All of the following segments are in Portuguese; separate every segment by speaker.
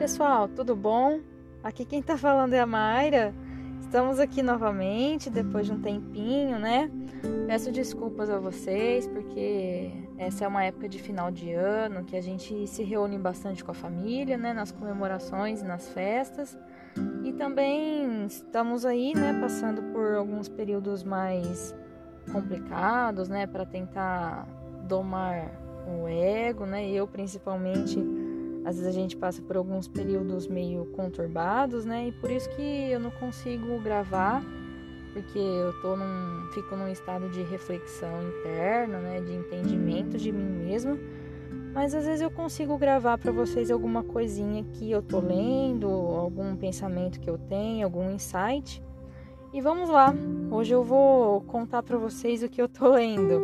Speaker 1: pessoal, tudo bom? Aqui quem tá falando é a Mayra. Estamos aqui novamente depois de um tempinho, né? Peço desculpas a vocês porque essa é uma época de final de ano que a gente se reúne bastante com a família, né? Nas comemorações e nas festas. E também estamos aí, né? Passando por alguns períodos mais complicados, né? Para tentar domar o ego, né? Eu principalmente às vezes a gente passa por alguns períodos meio conturbados, né? E por isso que eu não consigo gravar, porque eu tô num, fico num estado de reflexão interna, né? De entendimento de mim mesma. Mas às vezes eu consigo gravar para vocês alguma coisinha que eu tô lendo, algum pensamento que eu tenho, algum insight. E vamos lá. Hoje eu vou contar para vocês o que eu tô lendo.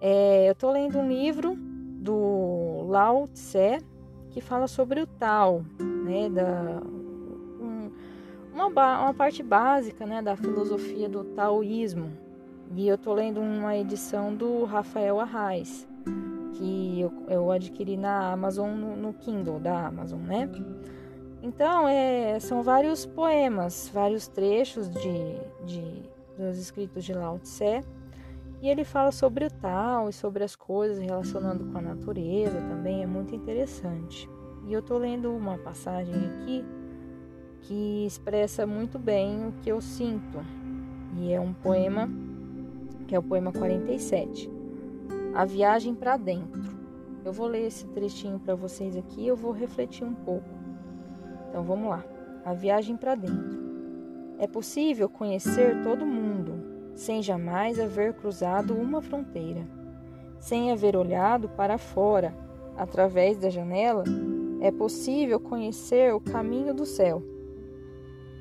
Speaker 1: É, eu tô lendo um livro do Lao Tse, que fala sobre o tal, né, da um, uma, uma parte básica, né, da filosofia do taoísmo. E eu tô lendo uma edição do Rafael Arraes, que eu, eu adquiri na Amazon, no, no, Kindle da Amazon, né? Então, é, são vários poemas, vários trechos de, de, dos escritos de Lao Tse, e ele fala sobre o tal e sobre as coisas relacionando com a natureza também, é muito interessante. E eu tô lendo uma passagem aqui que expressa muito bem o que eu sinto. E é um poema que é o poema 47. A viagem para dentro. Eu vou ler esse trechinho para vocês aqui, eu vou refletir um pouco. Então vamos lá. A viagem para dentro. É possível conhecer todo mundo sem jamais haver cruzado uma fronteira, sem haver olhado para fora, através da janela, é possível conhecer o caminho do céu.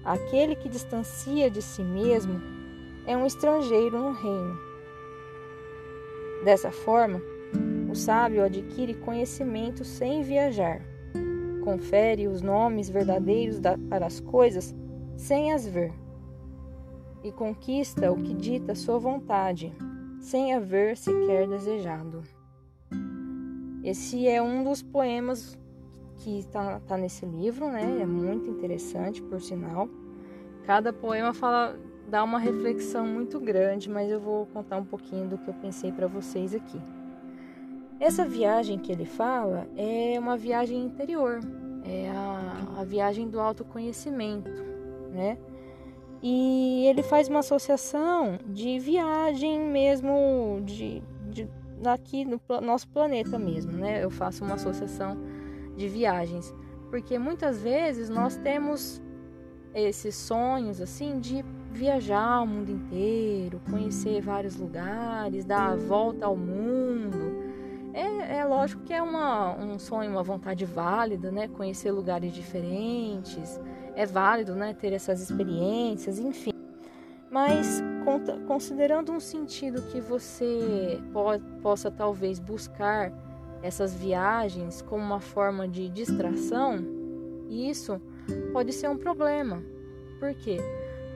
Speaker 1: Aquele que distancia de si mesmo é um estrangeiro no reino. Dessa forma, o sábio adquire conhecimento sem viajar, confere os nomes verdadeiros para as coisas sem as ver e conquista o que dita sua vontade, sem haver sequer desejado. Esse é um dos poemas que está tá nesse livro, né? É muito interessante, por sinal. Cada poema fala, dá uma reflexão muito grande, mas eu vou contar um pouquinho do que eu pensei para vocês aqui. Essa viagem que ele fala é uma viagem interior, é a, a viagem do autoconhecimento, né? E ele faz uma associação de viagem mesmo de, de aqui no nosso planeta mesmo, né? Eu faço uma associação de viagens, porque muitas vezes nós temos esses sonhos assim de viajar o mundo inteiro, conhecer vários lugares, dar a volta ao mundo. É, é lógico que é uma, um sonho, uma vontade válida, né? Conhecer lugares diferentes, é válido, né? Ter essas experiências, enfim. Mas considerando um sentido que você po possa talvez buscar essas viagens como uma forma de distração, isso pode ser um problema. Por quê?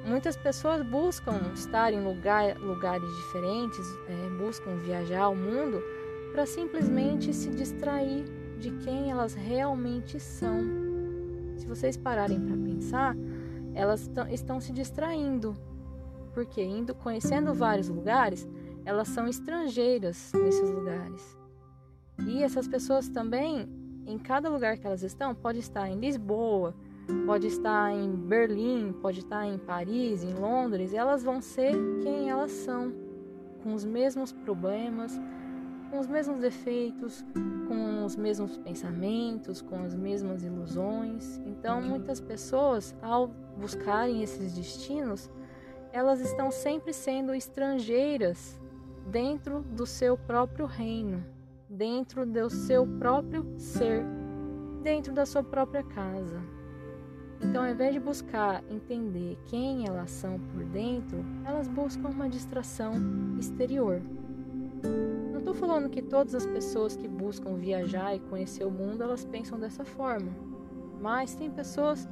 Speaker 1: Muitas pessoas buscam estar em lugar, lugares diferentes, é, buscam viajar ao mundo para simplesmente se distrair de quem elas realmente são. Se vocês pararem para pensar, elas estão se distraindo, porque indo conhecendo vários lugares, elas são estrangeiras nesses lugares. E essas pessoas também, em cada lugar que elas estão, pode estar em Lisboa, pode estar em Berlim, pode estar em Paris, em Londres, elas vão ser quem elas são, com os mesmos problemas, com os mesmos defeitos, com os mesmos pensamentos, com as mesmas ilusões. Então, muitas pessoas, ao buscarem esses destinos, elas estão sempre sendo estrangeiras dentro do seu próprio reino dentro do seu próprio ser, dentro da sua própria casa. Então, ao invés de buscar entender quem elas são por dentro, elas buscam uma distração exterior. Falando que todas as pessoas que buscam viajar e conhecer o mundo elas pensam dessa forma, mas tem pessoas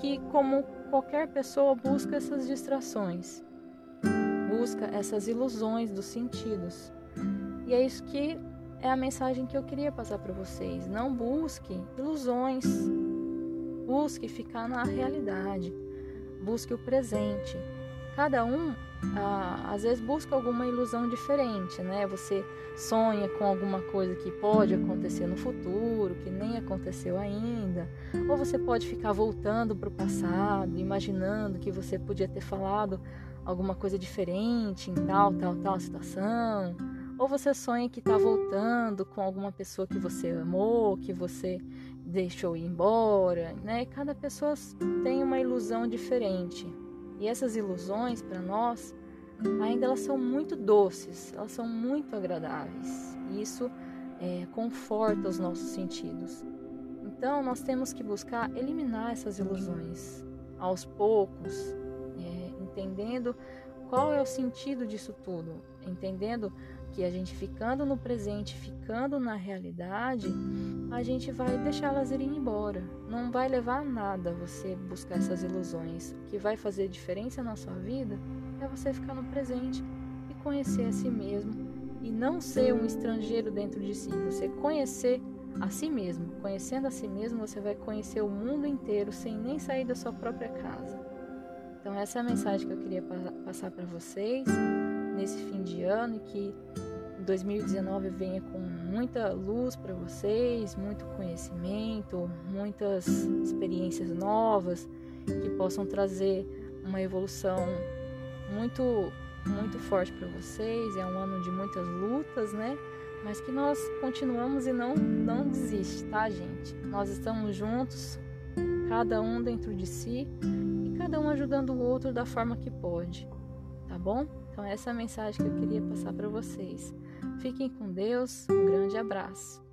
Speaker 1: que, como qualquer pessoa, busca essas distrações, busca essas ilusões dos sentidos. E é isso que é a mensagem que eu queria passar para vocês. Não busque ilusões. busque ficar na realidade, busque o presente. Cada um ah, às vezes busca alguma ilusão diferente, né? Você sonha com alguma coisa que pode acontecer no futuro, que nem aconteceu ainda, ou você pode ficar voltando para o passado, imaginando que você podia ter falado alguma coisa diferente em tal, tal, tal situação, ou você sonha que está voltando com alguma pessoa que você amou, que você deixou ir embora, né? Cada pessoa tem uma ilusão diferente. E essas ilusões para nós ainda elas são muito doces, elas são muito agradáveis. E isso é, conforta os nossos sentidos. Então nós temos que buscar eliminar essas ilusões aos poucos, é, entendendo qual é o sentido disso tudo, entendendo que a gente ficando no presente, ficando na realidade, a gente vai deixá-las irem embora. Não vai levar a nada você buscar essas ilusões. O que vai fazer diferença na sua vida é você ficar no presente e conhecer a si mesmo e não ser um estrangeiro dentro de si. Você conhecer a si mesmo. Conhecendo a si mesmo, você vai conhecer o mundo inteiro sem nem sair da sua própria casa. Então essa é a mensagem que eu queria passar para vocês nesse fim de ano e que 2019 venha com muita luz para vocês, muito conhecimento, muitas experiências novas que possam trazer uma evolução muito muito forte para vocês. É um ano de muitas lutas, né? Mas que nós continuamos e não não desiste, tá, gente? Nós estamos juntos, cada um dentro de si e cada um ajudando o outro da forma que pode, tá bom? Então essa é a mensagem que eu queria passar para vocês. Fiquem com Deus, um grande abraço.